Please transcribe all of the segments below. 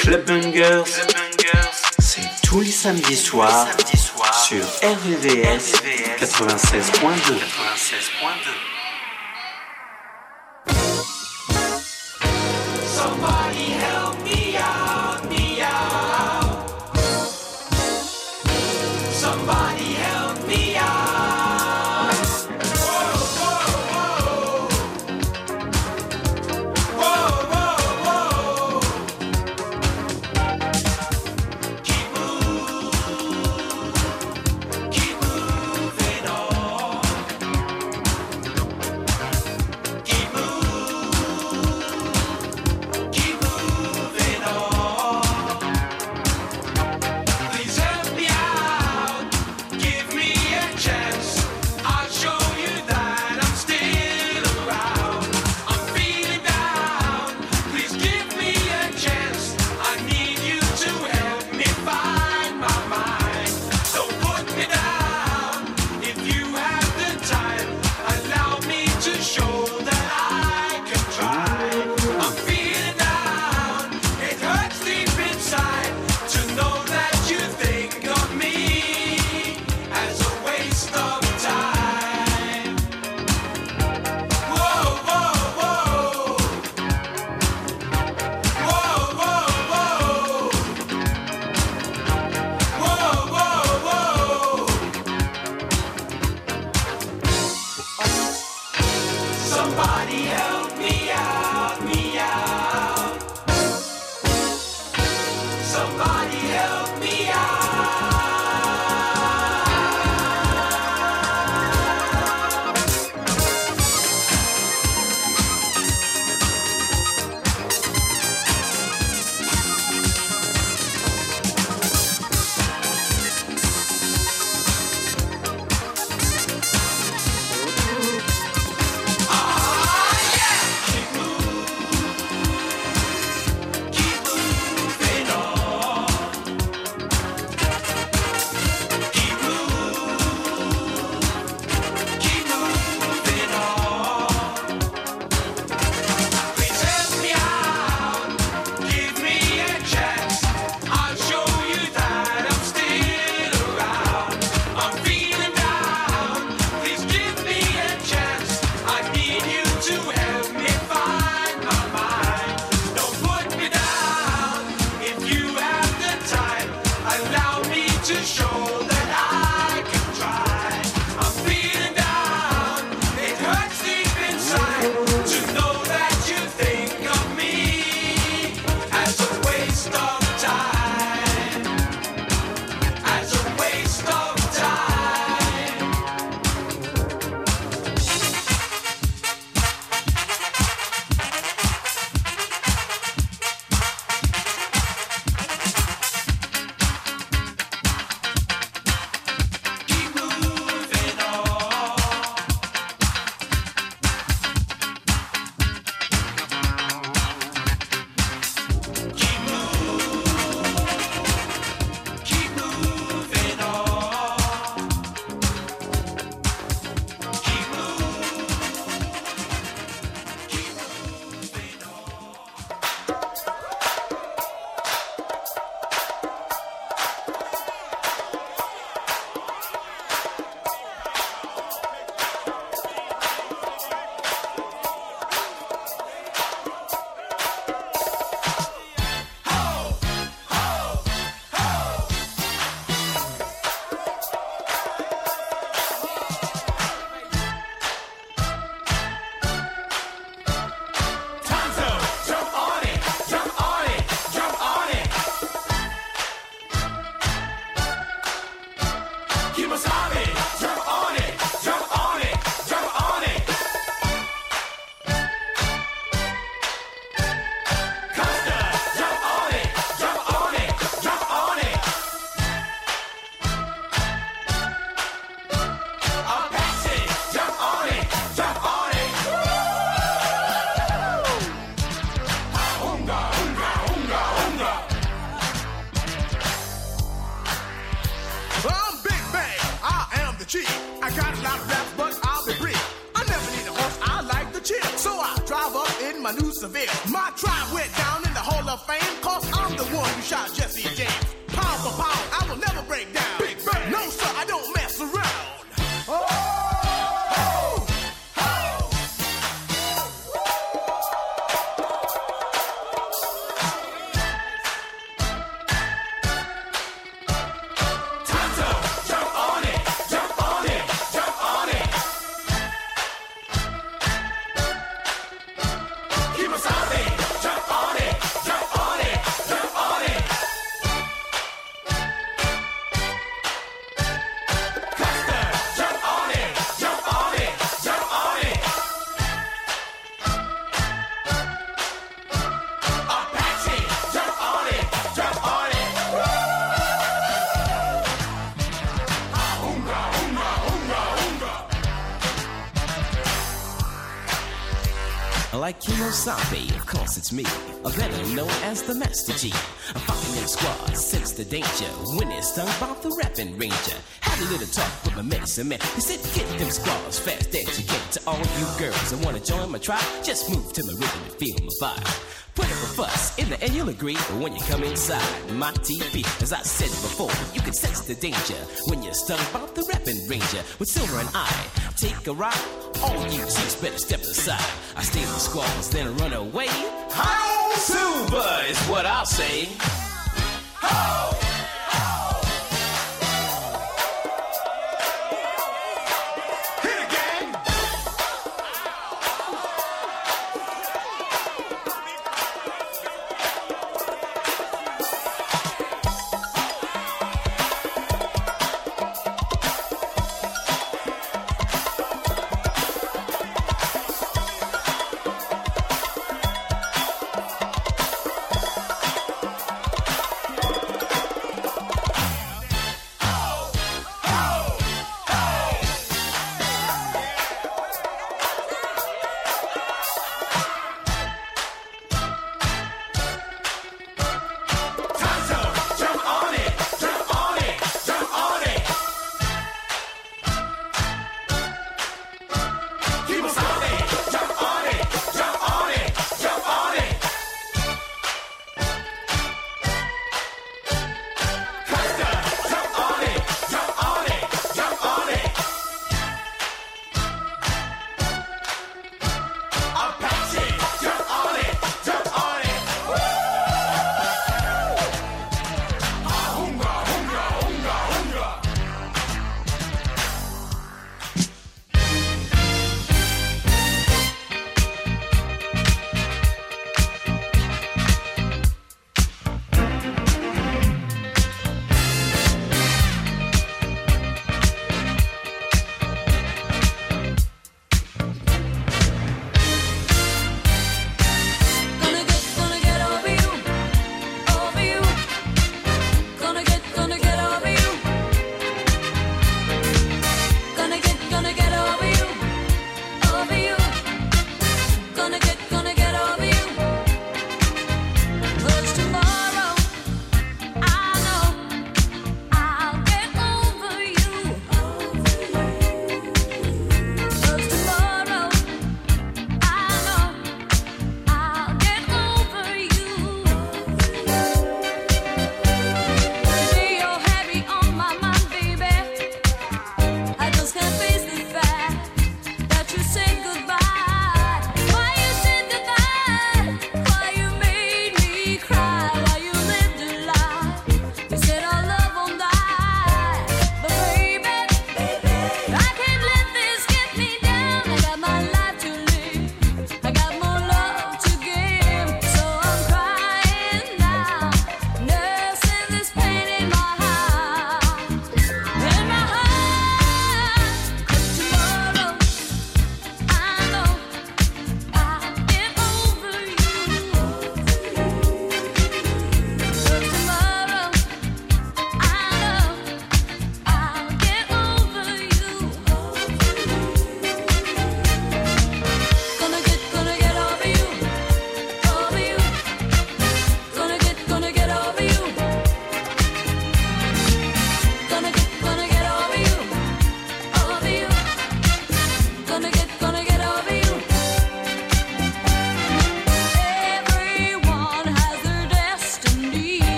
Club Bangers, c'est tous les samedis soirs sur RVVS 96.2. Kemosabe, of course it's me, a better known as the Master G. Fucking in squad, sense the danger when it's stung by the rapping ranger. Had a little talk with my medicine man. He said, get them squads fast as you get to all you girls that wanna join my tribe. Just move to my rhythm and feel my vibe. Put up a fuss, in the end you'll agree. But when you come inside my TV, as I said before, you can sense the danger when you're stung by the rapping ranger. With Silver and I, take a ride. All you chicks better step aside. I in the squalls, then run away. How Silver is what I'll say. How!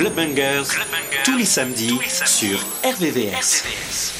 Club Bangers, tous, les samedis, sur RVVS.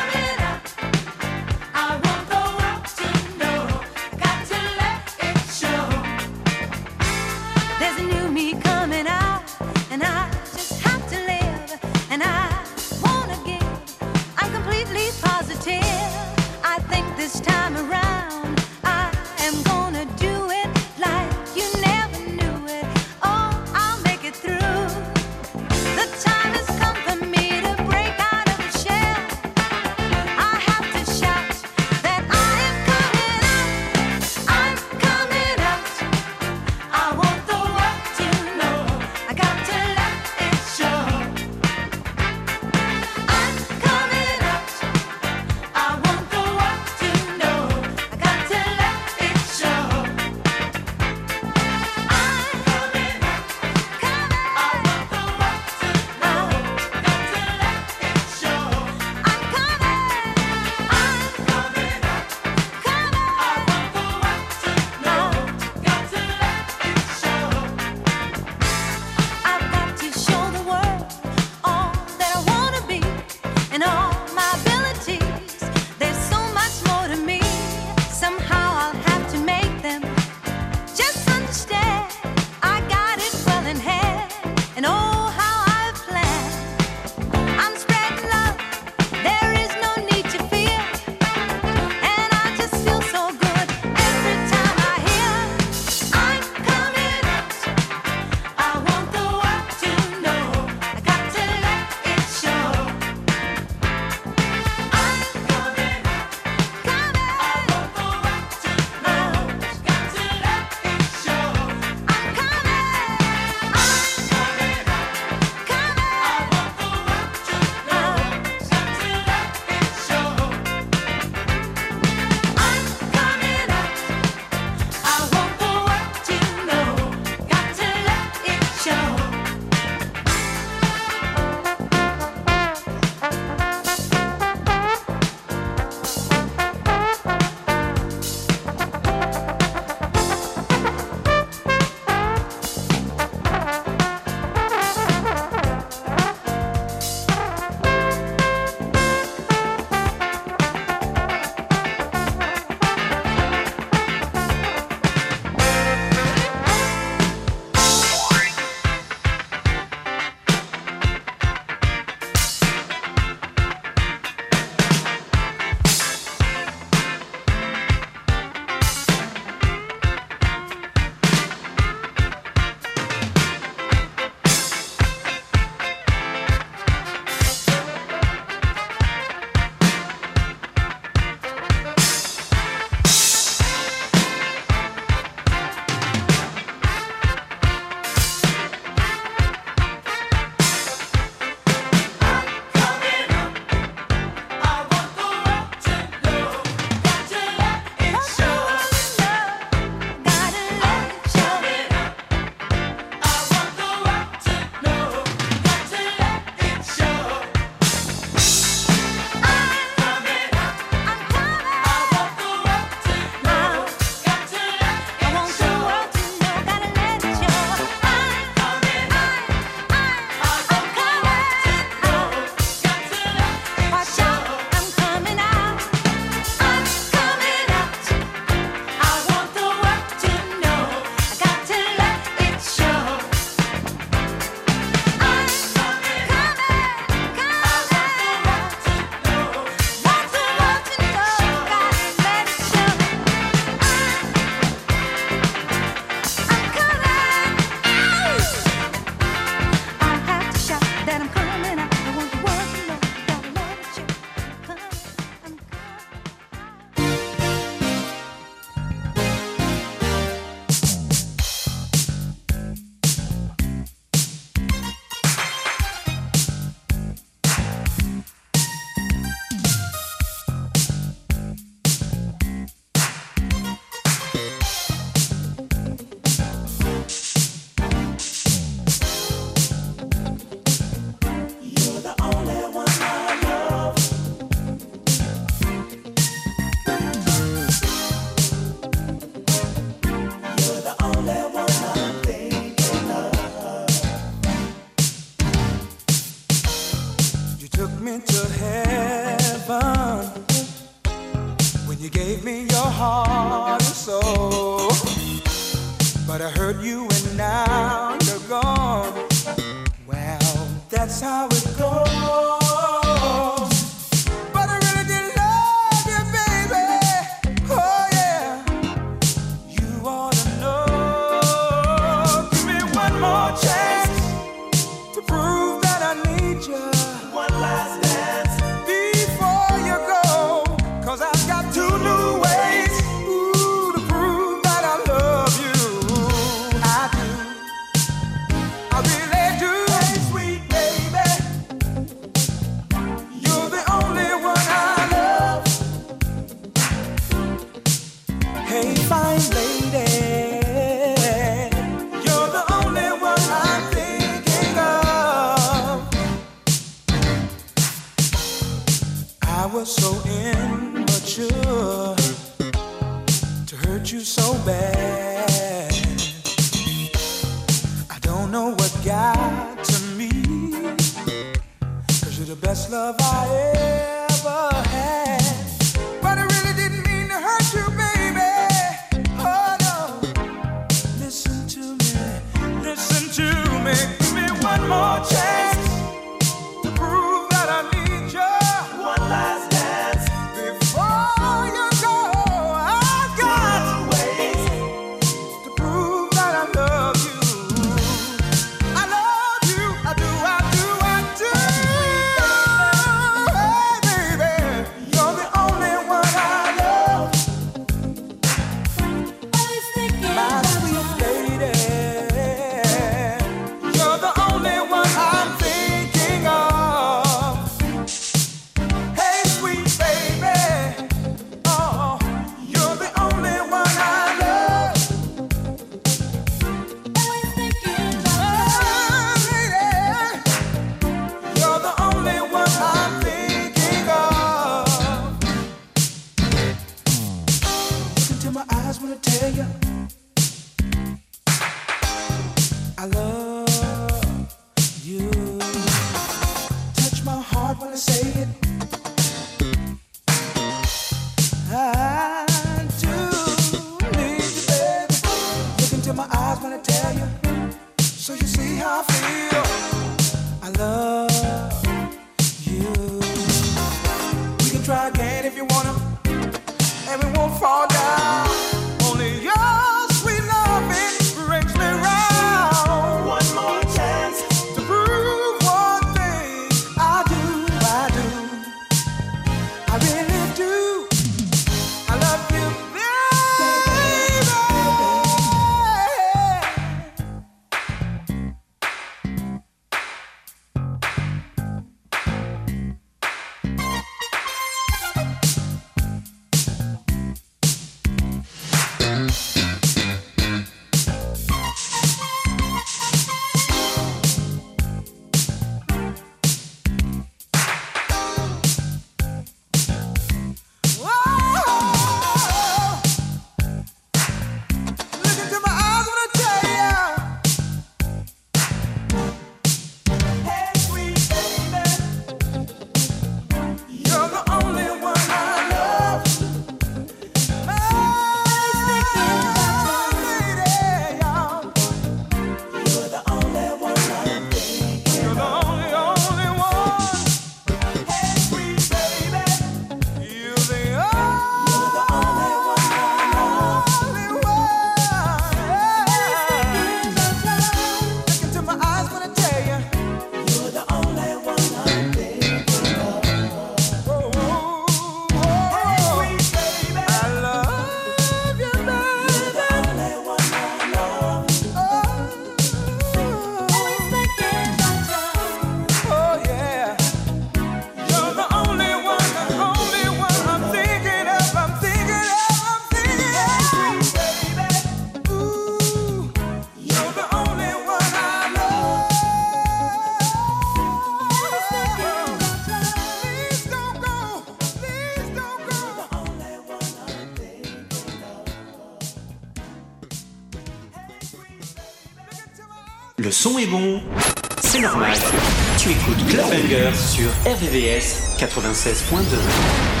Sur RVVS 96.2.